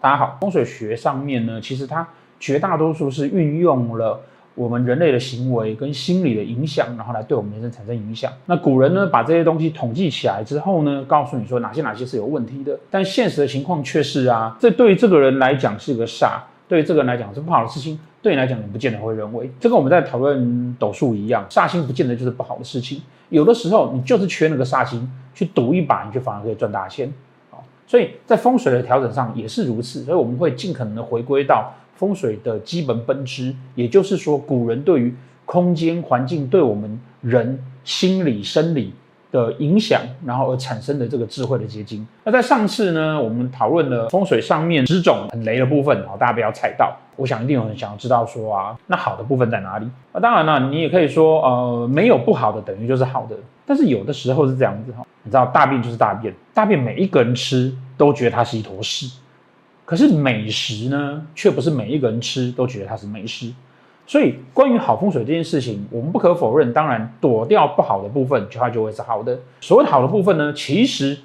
大家好。风水学上面呢，其实它绝大多数是运用了我们人类的行为跟心理的影响，然后来对我们人生产生影响。那古人呢，把这些东西统计起来之后呢，告诉你说哪些哪些是有问题的。但现实的情况却是啊，这对于这个人来讲是个煞，对于这个人来讲是不好的事情。对你来讲，你不见得会认为。这跟我们在讨论斗数一样，煞星不见得就是不好的事情。有的时候你就是缺那个煞星，去赌一把，你就反而可以赚大钱。所以在风水的调整上也是如此，所以我们会尽可能的回归到风水的基本本质，也就是说，古人对于空间环境对我们人心理生理的影响，然后而产生的这个智慧的结晶。那在上次呢，我们讨论了风水上面十种很雷的部分，好大家不要踩到。我想一定有人想要知道说啊，那好的部分在哪里？那当然了，你也可以说，呃，没有不好的等于就是好的，但是有的时候是这样子哈。你知道大便就是大便，大便每一个人吃都觉得它是一坨屎，可是美食呢，却不是每一个人吃都觉得它是美食。所以关于好风水这件事情，我们不可否认，当然躲掉不好的部分，它就会是好的。所谓好的部分呢，其实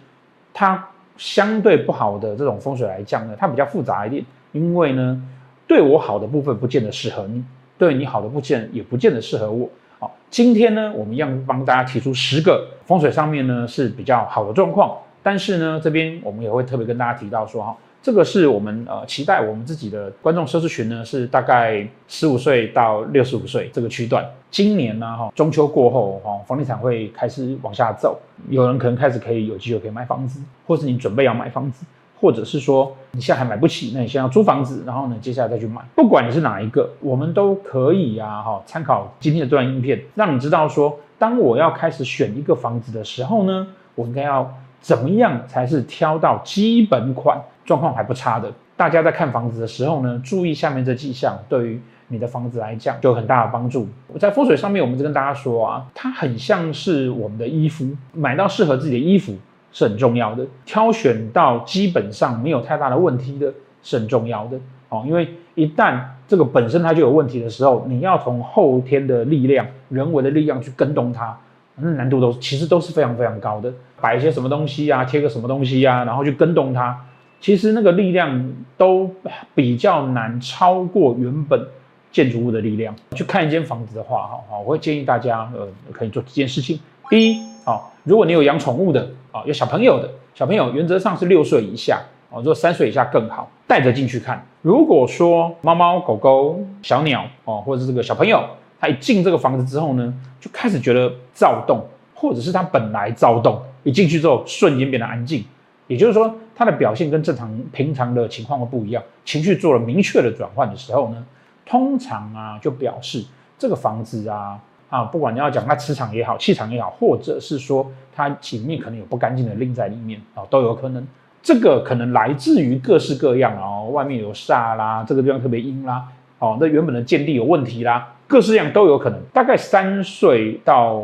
它相对不好的这种风水来讲呢，它比较复杂一点，因为呢，对我好的部分不见得适合你，对你好的部分也不见得适合我。好，今天呢，我们一样帮大家提出十个风水上面呢是比较好的状况，但是呢，这边我们也会特别跟大家提到说哈，这个是我们呃期待我们自己的观众收视群呢是大概十五岁到六十五岁这个区段。今年呢哈，中秋过后哈，房地产会开始往下走，有人可能开始可以有机会可以卖房子，或是你准备要买房子。或者是说你现在还买不起，那你先要租房子，然后呢，接下来再去买。不管你是哪一个，我们都可以啊，哈，参考今天的这段影片，让你知道说，当我要开始选一个房子的时候呢，我应该要怎么样才是挑到基本款、状况还不差的。大家在看房子的时候呢，注意下面这几项，对于你的房子来讲就有很大的帮助。在风水上面，我们就跟大家说啊，它很像是我们的衣服，买到适合自己的衣服。是很重要的，挑选到基本上没有太大的问题的是很重要的哦。因为一旦这个本身它就有问题的时候，你要从后天的力量、人为的力量去跟动它，那难度都其实都是非常非常高的。摆一些什么东西啊，贴个什么东西啊，然后去跟动它，其实那个力量都比较难超过原本建筑物的力量。去看一间房子的话，哈，我会建议大家呃可以做几件事情。第一，啊，如果你有养宠物的。啊，有小朋友的小朋友，原则上是六岁以下啊，如果三岁以下更好，带着进去看。如果说猫猫狗狗、小鸟哦，或者是这个小朋友，他一进这个房子之后呢，就开始觉得躁动，或者是他本来躁动，一进去之后瞬间变得安静，也就是说，他的表现跟正常平常的情况会不一样，情绪做了明确的转换的时候呢，通常啊就表示这个房子啊。啊，不管你要讲它磁场也好，气场也好，或者是说它里面可能有不干净的灵在里面啊，都有可能。这个可能来自于各式各样啊，外面有煞啦，这个地方特别阴啦，哦，那原本的建地有问题啦，各式各样都有可能。大概三岁到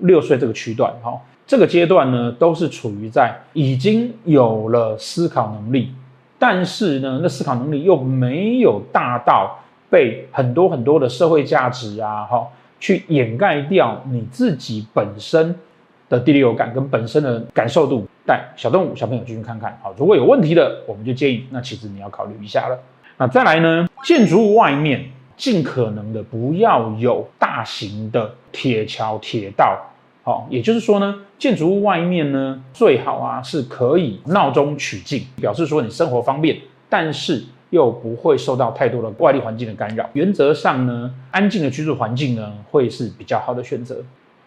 六岁这个区段，哈，这个阶段呢，都是处于在已经有了思考能力，但是呢，那思考能力又没有大到被很多很多的社会价值啊，哈。去掩盖掉你自己本身的第六感跟本身的感受度，带小动物、小朋友进去看看。好，如果有问题的，我们就建议，那其实你要考虑一下了。那再来呢，建筑物外面尽可能的不要有大型的铁桥、铁道。好，也就是说呢，建筑物外面呢，最好啊是可以闹中取静，表示说你生活方便，但是。又不会受到太多的外力环境的干扰，原则上呢，安静的居住环境呢会是比较好的选择。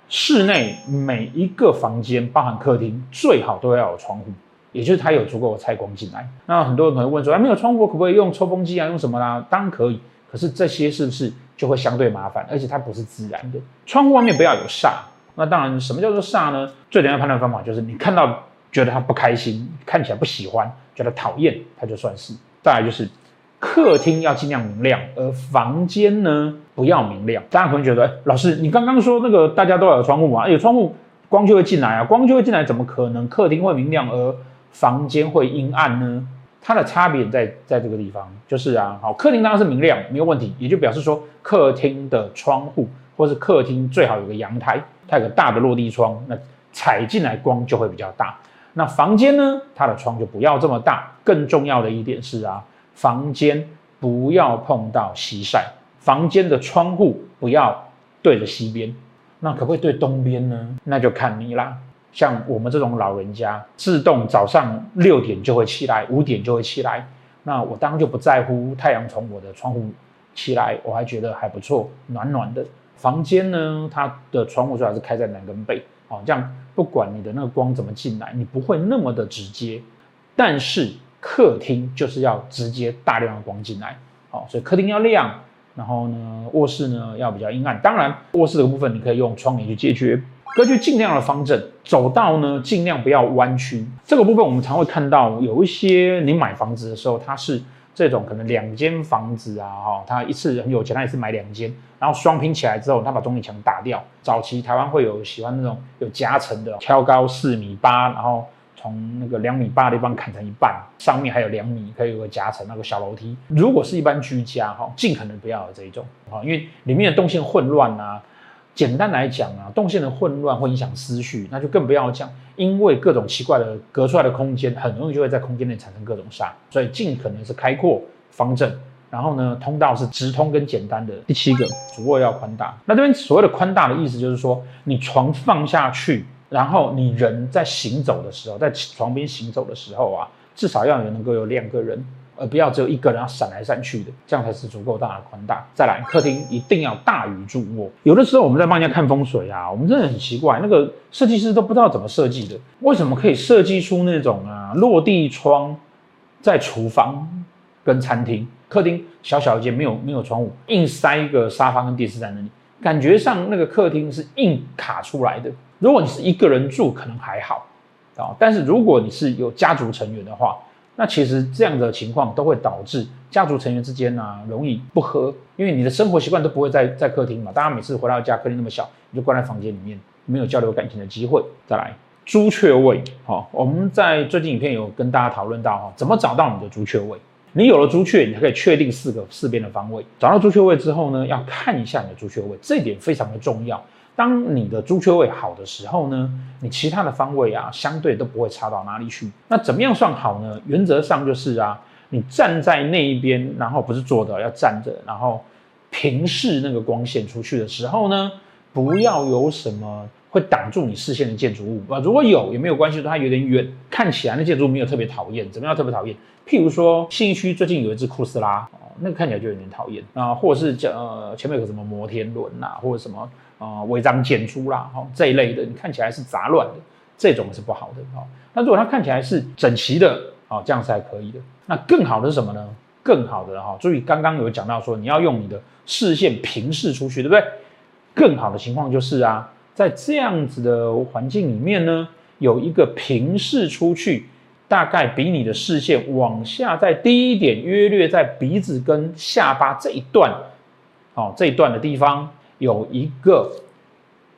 室内每一个房间，包含客厅，最好都要有窗户，也就是它有足够的采光进来。那很多人可能问说，啊，没有窗户可不可以用抽风机啊？用什么啦？当然可以，可是这些是不是就会相对麻烦？而且它不是自然的。窗户外面不要有煞。那当然，什么叫做煞呢？最简单的判断方法就是你看到觉得他不开心，看起来不喜欢，觉得讨厌，他就算是。再来就是，客厅要尽量明亮，而房间呢不要明亮。大家可能觉得，老师，你刚刚说那个大家都有窗户嘛？有窗户光就会进来啊，光就会进来，怎么可能客厅会明亮而房间会阴暗呢？它的差别在在这个地方，就是啊，好，客厅当然是明亮，没有问题，也就表示说客厅的窗户或是客厅最好有个阳台，它有个大的落地窗，那采进来光就会比较大。那房间呢，它的窗就不要这么大。更重要的一点是啊，房间不要碰到西晒，房间的窗户不要对着西边。那可不可以对东边呢？那就看你啦。像我们这种老人家，自动早上六点就会起来，五点就会起来。那我当然就不在乎太阳从我的窗户起来，我还觉得还不错，暖暖的。房间呢，它的窗户最好是开在南跟北，哦，这样不管你的那个光怎么进来，你不会那么的直接。但是客厅就是要直接大量的光进来，哦，所以客厅要亮。然后呢，卧室呢要比较阴暗。当然，卧室的部分你可以用窗帘去解决。格局尽量的方正，走道呢尽量不要弯曲。这个部分我们常会看到有一些你买房子的时候，它是这种可能两间房子啊，哈，他一次很有钱，他一次买两间，然后双拼起来之后，他把中间墙打掉。早期台湾会有喜欢那种有夹层的，挑高四米八，然后。从那个两米八的地方砍成一半，上面还有两米，可以有个夹层那个小楼梯。如果是一般居家哈，尽可能不要有这一种啊，因为里面的动线混乱啊。简单来讲啊，动线的混乱会影响思绪，那就更不要讲，因为各种奇怪的隔出来的空间，很容易就会在空间内产生各种煞。所以尽可能是开阔、方正，然后呢，通道是直通跟简单的。第七个，主卧要宽大。那这边所谓的宽大的意思就是说，你床放下去。然后你人在行走的时候，在床边行走的时候啊，至少要有能够有两个人，而不要只有一个人要闪来闪去的，这样才是足够大的宽大。再来，客厅一定要大于主卧。有的时候我们在帮人家看风水啊，我们真的很奇怪，那个设计师都不知道怎么设计的，为什么可以设计出那种啊落地窗在厨房跟餐厅，客厅小小一间没有没有窗户，硬塞一个沙发跟电视在那里，感觉上那个客厅是硬卡出来的。如果你是一个人住，可能还好，啊，但是如果你是有家族成员的话，那其实这样的情况都会导致家族成员之间呢、容易不和，因为你的生活习惯都不会在在客厅嘛，大家每次回到家，客厅那么小，你就关在房间里面，没有交流感情的机会。再来，朱雀位，好，我们在最近影片有跟大家讨论到哈，怎么找到你的朱雀位？你有了朱雀，你可以确定四个四边的方位。找到朱雀位之后呢，要看一下你的朱雀位，这一点非常的重要。当你的朱雀位好的时候呢，你其他的方位啊，相对都不会差到哪里去。那怎么样算好呢？原则上就是啊，你站在那一边，然后不是坐的，要站着，然后平视那个光线出去的时候呢，不要有什么会挡住你视线的建筑物啊。如果有也没有关系，它有点远，看起来那建筑物没有特别讨厌。怎么样特别讨厌？譬如说信义区最近有一只酷斯拉，那个看起来就有点讨厌啊，或者是叫呃前面有个什么摩天轮呐，或者什么。啊，违章建筑啦，哈，这一类的，你看起来是杂乱的，这种是不好的，哈。那如果它看起来是整齐的，啊，这样是还可以的。那更好的是什么呢？更好的哈，注意刚刚有讲到说，你要用你的视线平视出去，对不对？更好的情况就是啊，在这样子的环境里面呢，有一个平视出去，大概比你的视线往下再低一点，约略在鼻子跟下巴这一段，哦，这一段的地方。有一个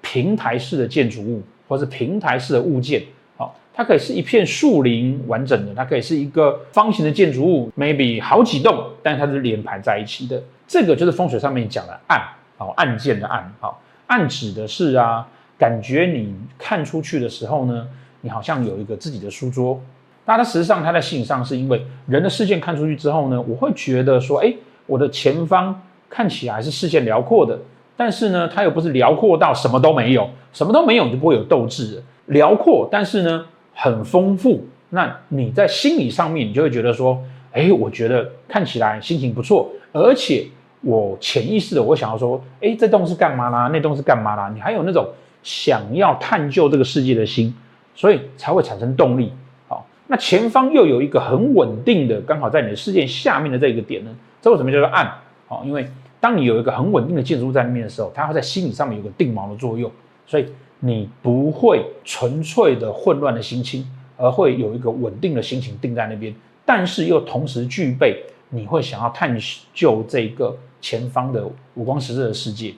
平台式的建筑物，或是平台式的物件，好，它可以是一片树林完整的，它可以是一个方形的建筑物，maybe 好几栋，但是它是连排在一起的。这个就是风水上面讲的“暗”，好，暗箭的“暗”，好，暗指的是啊，感觉你看出去的时候呢，你好像有一个自己的书桌。那它实际上，它在心理上是因为人的视线看出去之后呢，我会觉得说，哎，我的前方看起来是视线辽阔的。但是呢，它又不是辽阔到什么都没有，什么都没有你就不会有斗志了。辽阔，但是呢很丰富。那你在心理上面，你就会觉得说，哎，我觉得看起来心情不错，而且我潜意识的我想要说，哎，这栋是干嘛啦？那栋是干嘛啦？你还有那种想要探究这个世界的心，所以才会产生动力。那前方又有一个很稳定的，刚好在你的视线下面的这个点呢，这为什么叫做暗？好，因为。当你有一个很稳定的建筑物在那边的时候，它会在心理上面有个定锚的作用，所以你不会纯粹的混乱的心情，而会有一个稳定的心情定在那边，但是又同时具备你会想要探究这个前方的五光十色的世界，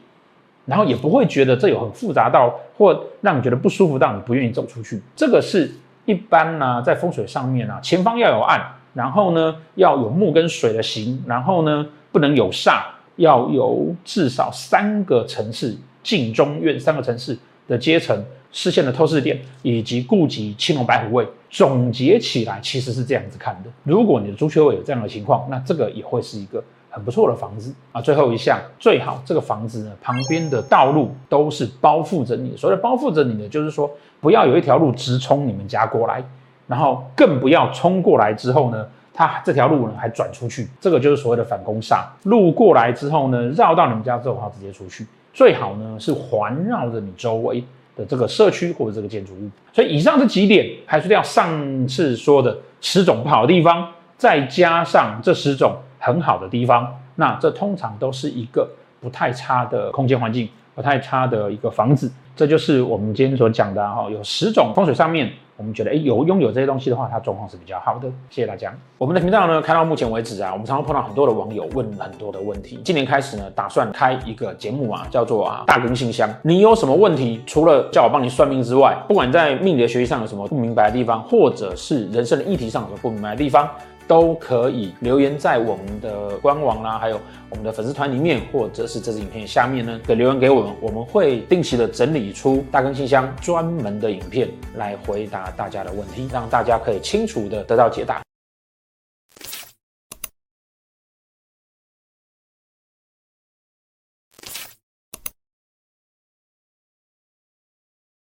然后也不会觉得这有很复杂到或让你觉得不舒服到你不愿意走出去。这个是一般呢、在风水上面啊，前方要有岸，然后呢要有木跟水的形，然后呢不能有煞。要有至少三个层次，近中院三个层次的阶层视线的透视点，以及顾及青龙白虎位。总结起来，其实是这样子看的。如果你的朱雀位有这样的情况，那这个也会是一个很不错的房子啊。最后一项，最好这个房子呢，旁边的道路都是包覆着你。所谓包覆着你呢，就是说不要有一条路直冲你们家过来，然后更不要冲过来之后呢，它这条路呢还转出去，这个就是所谓的反攻煞。路过来之后呢，绕到你们家之后，它直接出去。最好呢是环绕着你周围的这个社区或者这个建筑物。所以以上这几点，还是要上次说的十种不好的地方，再加上这十种很好的地方，那这通常都是一个不太差的空间环境，不太差的一个房子。这就是我们今天所讲的哈，有十种风水上面。我们觉得，哎，有拥有这些东西的话，它状况是比较好的。谢谢大家。我们的频道呢，开到目前为止啊，我们常常碰到很多的网友问很多的问题。今年开始呢，打算开一个节目啊，叫做啊大更信箱。你有什么问题，除了叫我帮你算命之外，不管在命理的学习上有什么不明白的地方，或者是人生的议题上有什么不明白的地方，都可以留言在我们的官网啦，还有我们的粉丝团里面，或者是这支影片下面呢，给留言给我们，我们会定期的整理出大根信箱专门的影片来回答大家的问题，让大家可以清楚的得到解答。